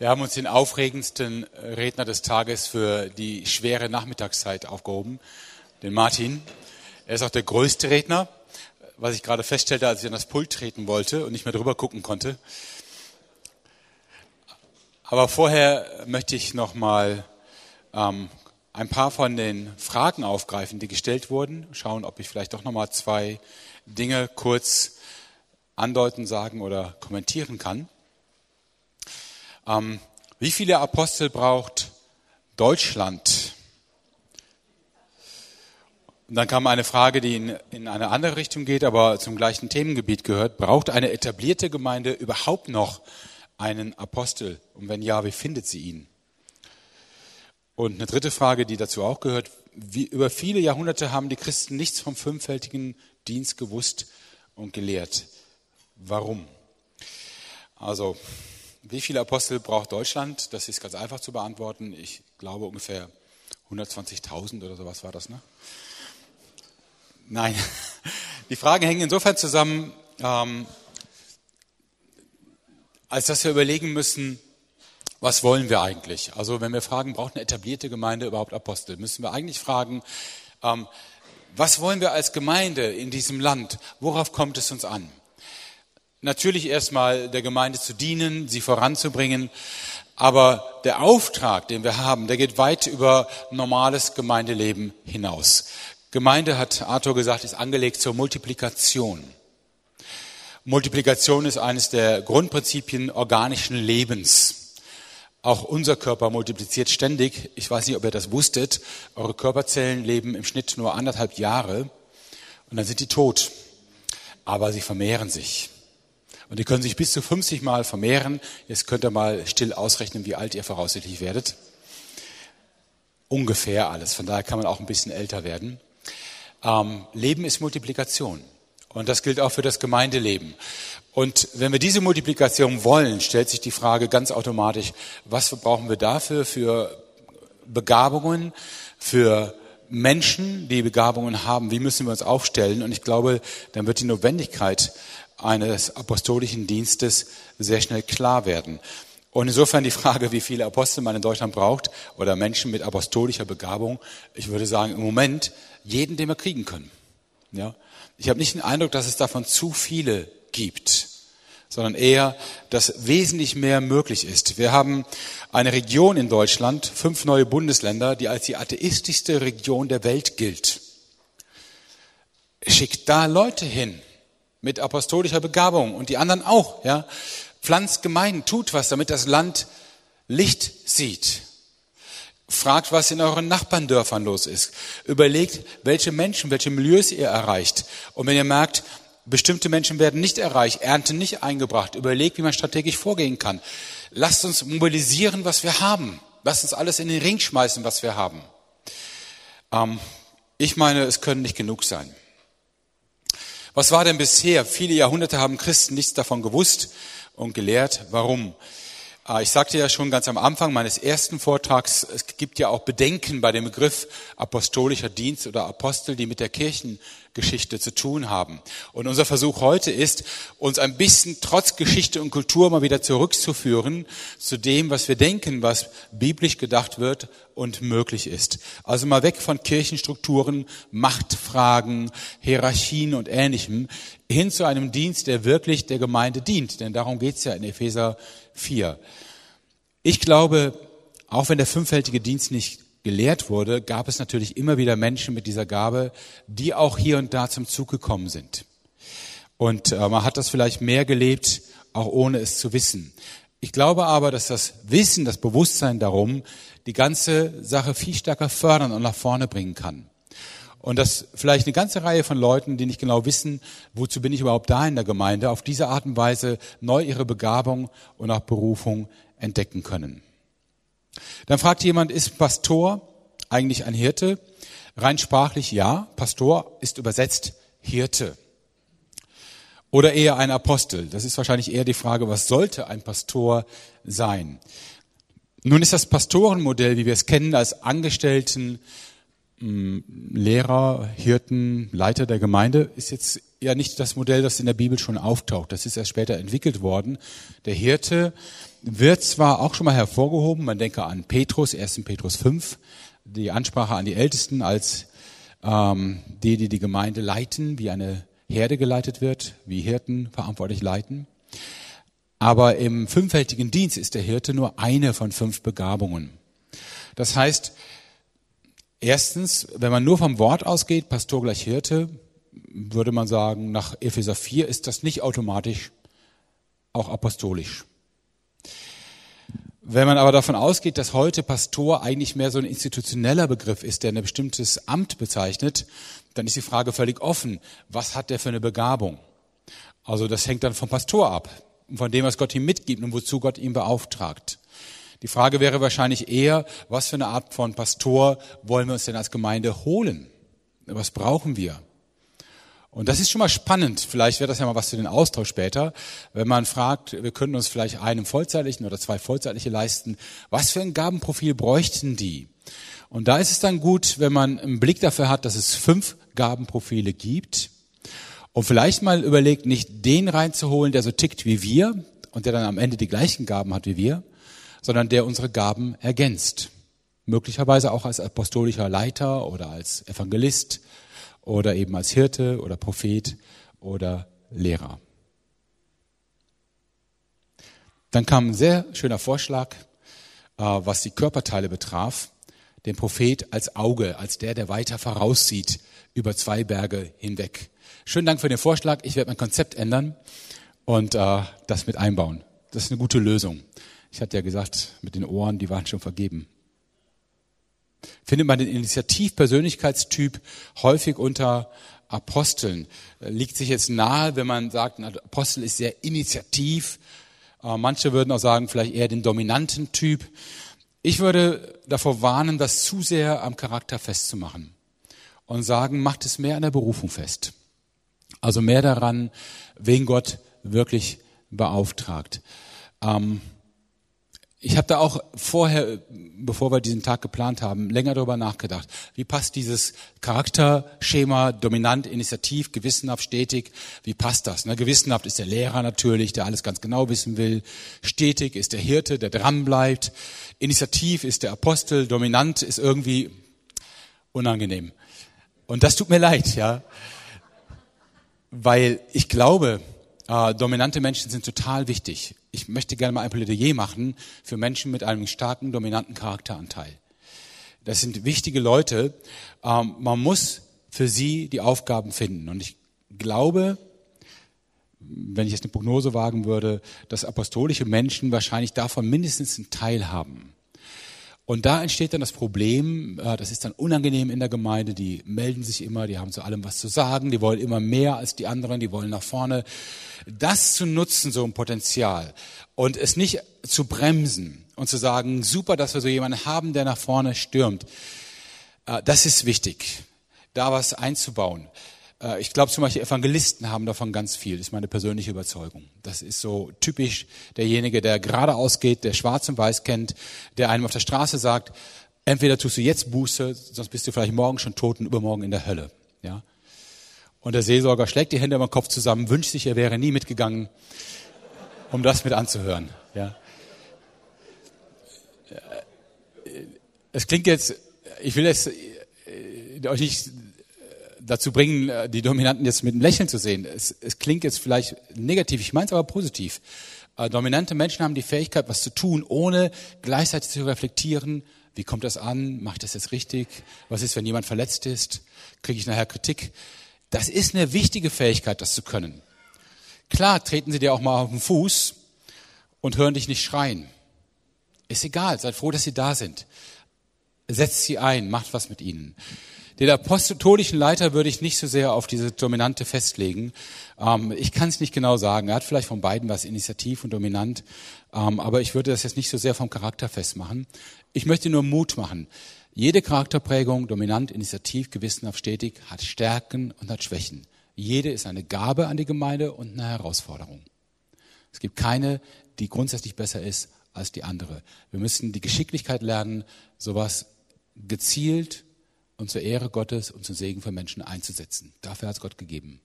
Wir haben uns den aufregendsten Redner des Tages für die schwere Nachmittagszeit aufgehoben, den Martin. Er ist auch der größte Redner, was ich gerade feststellte, als ich an das Pult treten wollte und nicht mehr drüber gucken konnte. Aber vorher möchte ich noch mal ähm, ein paar von den Fragen aufgreifen, die gestellt wurden. Schauen, ob ich vielleicht doch noch mal zwei Dinge kurz andeuten, sagen oder kommentieren kann. Ähm, wie viele Apostel braucht Deutschland? Und dann kam eine Frage, die in, in eine andere Richtung geht, aber zum gleichen Themengebiet gehört. Braucht eine etablierte Gemeinde überhaupt noch einen Apostel? Und wenn ja, wie findet sie ihn? Und eine dritte Frage, die dazu auch gehört. Wie, über viele Jahrhunderte haben die Christen nichts vom fünffältigen Dienst gewusst und gelehrt. Warum? Also, wie viele Apostel braucht Deutschland? Das ist ganz einfach zu beantworten. Ich glaube ungefähr 120.000 oder sowas war das, ne? Nein. Die Fragen hängen insofern zusammen, ähm, als dass wir überlegen müssen, was wollen wir eigentlich? Also wenn wir fragen, braucht eine etablierte Gemeinde überhaupt Apostel, müssen wir eigentlich fragen, ähm, was wollen wir als Gemeinde in diesem Land? Worauf kommt es uns an? Natürlich erstmal der Gemeinde zu dienen, sie voranzubringen. Aber der Auftrag, den wir haben, der geht weit über normales Gemeindeleben hinaus. Gemeinde, hat Arthur gesagt, ist angelegt zur Multiplikation. Multiplikation ist eines der Grundprinzipien organischen Lebens. Auch unser Körper multipliziert ständig. Ich weiß nicht, ob ihr das wusstet. Eure Körperzellen leben im Schnitt nur anderthalb Jahre und dann sind die tot. Aber sie vermehren sich. Und die können sich bis zu 50 Mal vermehren. Jetzt könnt ihr mal still ausrechnen, wie alt ihr voraussichtlich werdet. Ungefähr alles. Von daher kann man auch ein bisschen älter werden. Ähm, Leben ist Multiplikation. Und das gilt auch für das Gemeindeleben. Und wenn wir diese Multiplikation wollen, stellt sich die Frage ganz automatisch, was brauchen wir dafür für Begabungen, für Menschen, die Begabungen haben, wie müssen wir uns aufstellen? Und ich glaube, dann wird die Notwendigkeit eines apostolischen Dienstes sehr schnell klar werden. Und insofern die Frage, wie viele Apostel man in Deutschland braucht oder Menschen mit apostolischer Begabung, ich würde sagen, im Moment jeden, den wir kriegen können. Ja? Ich habe nicht den Eindruck, dass es davon zu viele gibt, sondern eher, dass wesentlich mehr möglich ist. Wir haben eine Region in Deutschland, fünf neue Bundesländer, die als die atheistischste Region der Welt gilt. Schickt da Leute hin mit apostolischer Begabung und die anderen auch, ja. Pflanzt Gemeinden, tut was, damit das Land Licht sieht. Fragt, was in euren Nachbarndörfern los ist. Überlegt, welche Menschen, welche Milieus ihr erreicht. Und wenn ihr merkt, bestimmte Menschen werden nicht erreicht, Ernten nicht eingebracht, überlegt, wie man strategisch vorgehen kann. Lasst uns mobilisieren, was wir haben. Lasst uns alles in den Ring schmeißen, was wir haben. Ähm, ich meine, es können nicht genug sein. Was war denn bisher? Viele Jahrhunderte haben Christen nichts davon gewusst und gelehrt. Warum? Ah, ich sagte ja schon ganz am Anfang meines ersten Vortrags, es gibt ja auch Bedenken bei dem Begriff apostolischer Dienst oder Apostel, die mit der Kirchengeschichte zu tun haben. Und unser Versuch heute ist, uns ein bisschen trotz Geschichte und Kultur mal wieder zurückzuführen zu dem, was wir denken, was biblisch gedacht wird und möglich ist. Also mal weg von Kirchenstrukturen, Machtfragen, Hierarchien und Ähnlichem, hin zu einem Dienst, der wirklich der Gemeinde dient. Denn darum geht's ja in Epheser 4. Ich glaube, auch wenn der fünffältige Dienst nicht gelehrt wurde, gab es natürlich immer wieder Menschen mit dieser Gabe, die auch hier und da zum Zug gekommen sind. Und äh, man hat das vielleicht mehr gelebt, auch ohne es zu wissen. Ich glaube aber, dass das Wissen, das Bewusstsein darum, die ganze Sache viel stärker fördern und nach vorne bringen kann. Und dass vielleicht eine ganze Reihe von Leuten, die nicht genau wissen, wozu bin ich überhaupt da in der Gemeinde, auf diese Art und Weise neu ihre Begabung und auch Berufung entdecken können. Dann fragt jemand, ist Pastor eigentlich ein Hirte? Rein sprachlich ja. Pastor ist übersetzt Hirte. Oder eher ein Apostel. Das ist wahrscheinlich eher die Frage, was sollte ein Pastor sein? Nun ist das Pastorenmodell, wie wir es kennen, als Angestellten Lehrer, Hirten, Leiter der Gemeinde ist jetzt ja nicht das Modell, das in der Bibel schon auftaucht. Das ist erst später entwickelt worden. Der Hirte wird zwar auch schon mal hervorgehoben, man denke an Petrus, 1. Petrus 5, die Ansprache an die Ältesten als ähm, die, die die Gemeinde leiten, wie eine Herde geleitet wird, wie Hirten verantwortlich leiten. Aber im fünffältigen Dienst ist der Hirte nur eine von fünf Begabungen. Das heißt, erstens, wenn man nur vom Wort ausgeht, Pastor gleich Hirte, würde man sagen, nach Epheser 4 ist das nicht automatisch auch apostolisch. Wenn man aber davon ausgeht, dass heute Pastor eigentlich mehr so ein institutioneller Begriff ist, der ein bestimmtes Amt bezeichnet, dann ist die Frage völlig offen. Was hat der für eine Begabung? Also das hängt dann vom Pastor ab, von dem, was Gott ihm mitgibt und wozu Gott ihn beauftragt. Die Frage wäre wahrscheinlich eher, was für eine Art von Pastor wollen wir uns denn als Gemeinde holen? Was brauchen wir? Und das ist schon mal spannend. Vielleicht wäre das ja mal was für den Austausch später, wenn man fragt, wir könnten uns vielleicht einen vollzeitlichen oder zwei vollzeitliche leisten. Was für ein Gabenprofil bräuchten die? Und da ist es dann gut, wenn man einen Blick dafür hat, dass es fünf Gabenprofile gibt und vielleicht mal überlegt, nicht den reinzuholen, der so tickt wie wir und der dann am Ende die gleichen Gaben hat wie wir, sondern der unsere Gaben ergänzt. Möglicherweise auch als apostolischer Leiter oder als Evangelist oder eben als Hirte oder Prophet oder Lehrer. Dann kam ein sehr schöner Vorschlag, äh, was die Körperteile betraf, den Prophet als Auge, als der, der weiter voraussieht über zwei Berge hinweg. Schönen Dank für den Vorschlag. Ich werde mein Konzept ändern und äh, das mit einbauen. Das ist eine gute Lösung. Ich hatte ja gesagt, mit den Ohren, die waren schon vergeben findet man den Initiativpersönlichkeitstyp häufig unter Aposteln. Liegt sich jetzt nahe, wenn man sagt, ein Apostel ist sehr initiativ. Äh, manche würden auch sagen, vielleicht eher den dominanten Typ. Ich würde davor warnen, das zu sehr am Charakter festzumachen und sagen, macht es mehr an der Berufung fest. Also mehr daran, wen Gott wirklich beauftragt. Ähm, ich habe da auch vorher, bevor wir diesen Tag geplant haben, länger darüber nachgedacht. Wie passt dieses Charakterschema, dominant, initiativ, gewissenhaft, stetig, wie passt das? Ne? Gewissenhaft ist der Lehrer natürlich, der alles ganz genau wissen will. Stetig ist der Hirte, der dran bleibt. Initiativ ist der Apostel, dominant ist irgendwie unangenehm. Und das tut mir leid, ja. Weil ich glaube, äh, dominante Menschen sind total wichtig. Ich möchte gerne mal ein Plädoyer machen für Menschen mit einem starken, dominanten Charakteranteil. Das sind wichtige Leute. Ähm, man muss für sie die Aufgaben finden. Und ich glaube, wenn ich jetzt eine Prognose wagen würde, dass apostolische Menschen wahrscheinlich davon mindestens einen Teil haben. Und da entsteht dann das Problem, äh, das ist dann unangenehm in der Gemeinde, die melden sich immer, die haben zu allem was zu sagen, die wollen immer mehr als die anderen, die wollen nach vorne. Das zu nutzen, so ein Potenzial, und es nicht zu bremsen und zu sagen, super, dass wir so jemanden haben, der nach vorne stürmt, äh, das ist wichtig, da was einzubauen. Äh, ich glaube zum Beispiel, Evangelisten haben davon ganz viel, das ist meine persönliche Überzeugung. Das ist so typisch derjenige, der geradeaus geht, der schwarz und weiß kennt, der einem auf der Straße sagt, entweder tust du jetzt Buße, sonst bist du vielleicht morgen schon tot und übermorgen in der Hölle. Ja? Und der Seelsorger schlägt die Hände über den Kopf zusammen, wünscht sich, er wäre nie mitgegangen, um das mit anzuhören. Ja? Äh, es klingt jetzt, ich will jetzt äh, euch nicht dazu bringen, äh, die Dominanten jetzt mit einem Lächeln zu sehen. Es, es klingt jetzt vielleicht negativ, ich meine es aber positiv. Äh, dominante Menschen haben die Fähigkeit, was zu tun, ohne gleichzeitig zu reflektieren, wie kommt das an, mache ich das jetzt richtig, was ist, wenn jemand verletzt ist, kriege ich nachher Kritik. Das ist eine wichtige Fähigkeit, das zu können. Klar, treten sie dir auch mal auf den Fuß und hören dich nicht schreien. Ist egal, seid froh, dass sie da sind. Setzt sie ein, macht was mit ihnen. Den apostolischen Leiter würde ich nicht so sehr auf diese Dominante festlegen. Ähm, ich kann es nicht genau sagen. Er hat vielleicht von beiden was initiativ und dominant, ähm, aber ich würde das jetzt nicht so sehr vom Charakter festmachen. Ich möchte nur Mut machen. Jede Charakterprägung, dominant, initiativ, gewissenhaft, stetig, hat Stärken und hat Schwächen. Jede ist eine Gabe an die Gemeinde und eine Herausforderung. Es gibt keine, die grundsätzlich besser ist als die andere. Wir müssen die Geschicklichkeit lernen, sowas gezielt und zur Ehre Gottes und zum Segen für Menschen einzusetzen. Dafür hat es Gott gegeben.